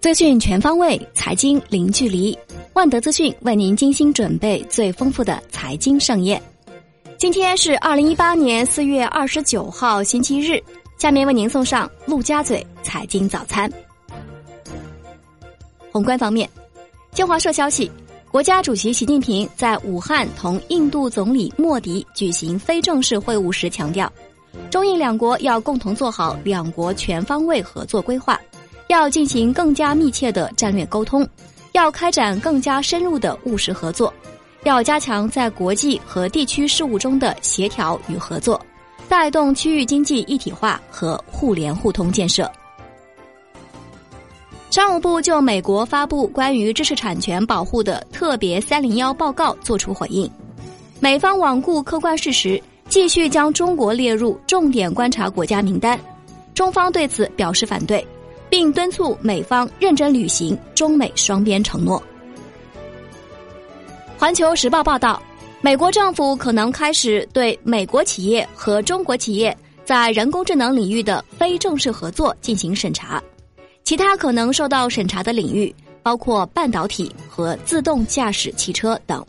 资讯全方位，财经零距离。万德资讯为您精心准备最丰富的财经盛宴。今天是二零一八年四月二十九号，星期日。下面为您送上陆家嘴财经早餐。宏观方面，新华社消息，国家主席习近平在武汉同印度总理莫迪举行非正式会晤时强调，中印两国要共同做好两国全方位合作规划。要进行更加密切的战略沟通，要开展更加深入的务实合作，要加强在国际和地区事务中的协调与合作，带动区域经济一体化和互联互通建设。商务部就美国发布关于知识产权保护的特别“三零幺”报告作出回应，美方罔顾客观事实，继续将中国列入重点观察国家名单，中方对此表示反对。并敦促美方认真履行中美双边承诺。环球时报报道，美国政府可能开始对美国企业和中国企业在人工智能领域的非正式合作进行审查，其他可能受到审查的领域包括半导体和自动驾驶汽车等。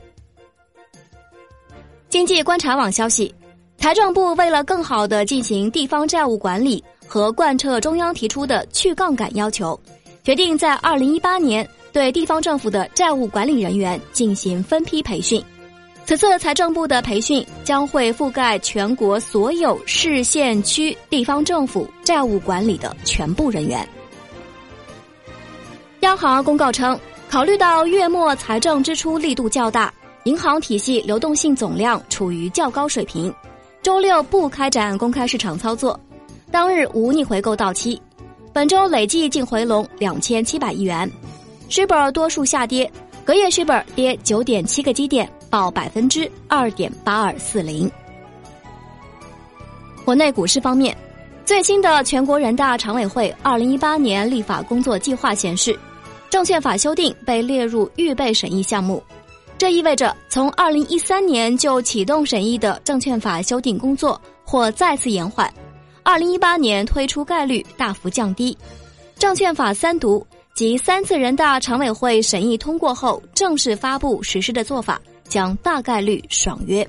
经济观察网消息，财政部为了更好的进行地方债务管理。和贯彻中央提出的去杠杆要求，决定在二零一八年对地方政府的债务管理人员进行分批培训。此次财政部的培训将会覆盖全国所有市县区地方政府债务管理的全部人员。央行公告称，考虑到月末财政支出力度较大，银行体系流动性总量处于较高水平，周六不开展公开市场操作。当日无逆回购到期，本周累计净回笼两千七百亿元。s h i b r 多数下跌，隔夜 s h i b r 跌九点七个基点，报百分之二点八二四零。国内股市方面，最新的全国人大常委会二零一八年立法工作计划显示，证券法修订被列入预备审议项目，这意味着从二零一三年就启动审议的证券法修订工作或再次延缓。二零一八年推出概率大幅降低，证券法三读及三次人大常委会审议通过后正式发布实施的做法将大概率爽约。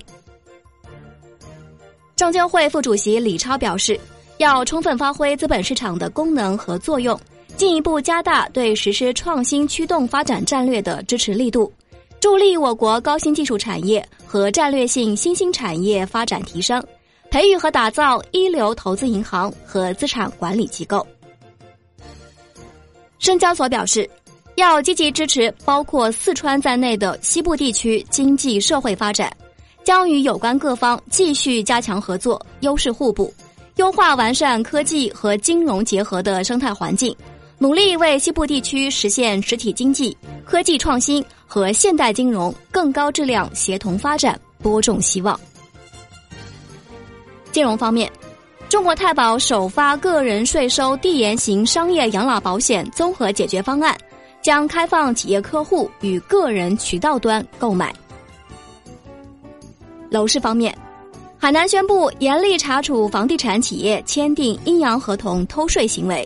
证监会副主席李超表示，要充分发挥资本市场的功能和作用，进一步加大对实施创新驱动发展战略的支持力度，助力我国高新技术产业和战略性新兴产业发展提升。培育和打造一流投资银行和资产管理机构。深交所表示，要积极支持包括四川在内的西部地区经济社会发展，将与有关各方继续加强合作，优势互补，优化完善科技和金融结合的生态环境，努力为西部地区实现实体经济、科技创新和现代金融更高质量协同发展播种希望。金融方面，中国太保首发个人税收递延型商业养老保险综合解决方案，将开放企业客户与个人渠道端购买。楼市方面，海南宣布严厉查处房地产企业签订阴阳合同偷税行为，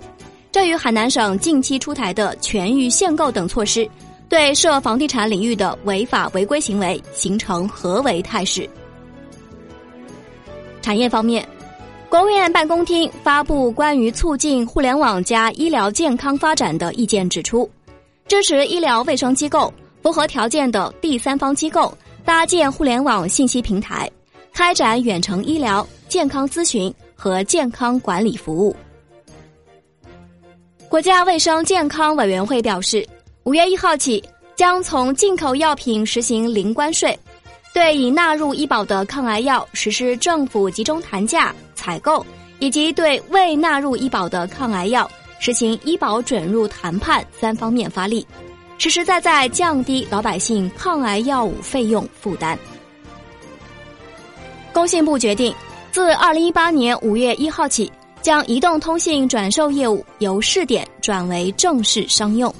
这与海南省近期出台的全域限购等措施，对涉房地产领域的违法违规行为形成合围态势。产业方面，国务院办公厅发布关于促进互联网加医疗健康发展的意见，指出，支持医疗卫生机构符合条件的第三方机构搭建互联网信息平台，开展远程医疗、健康咨询和健康管理服务。国家卫生健康委员会表示，五月一号起将从进口药品实行零关税。对已纳入医保的抗癌药实施政府集中谈价采购，以及对未纳入医保的抗癌药实行医保准入谈判三方面发力，实实在在降低老百姓抗癌药物费用负担。工信部决定，自二零一八年五月一号起，将移动通信转售业务由试点转为正式商用。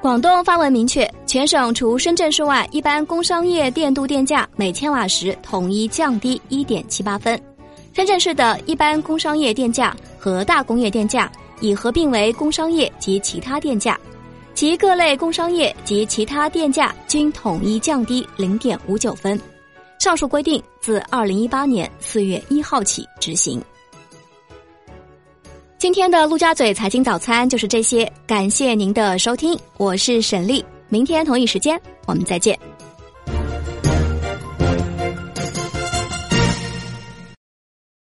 广东发文明确，全省除深圳市外，一般工商业电度电价每千瓦时统一降低一点七八分，深圳市的一般工商业电价和大工业电价已合并为工商业及其他电价，其各类工商业及其他电价均统一降低零点五九分。上述规定自二零一八年四月一号起执行。今天的陆家嘴财经早餐就是这些，感谢您的收听，我是沈丽，明天同一时间我们再见。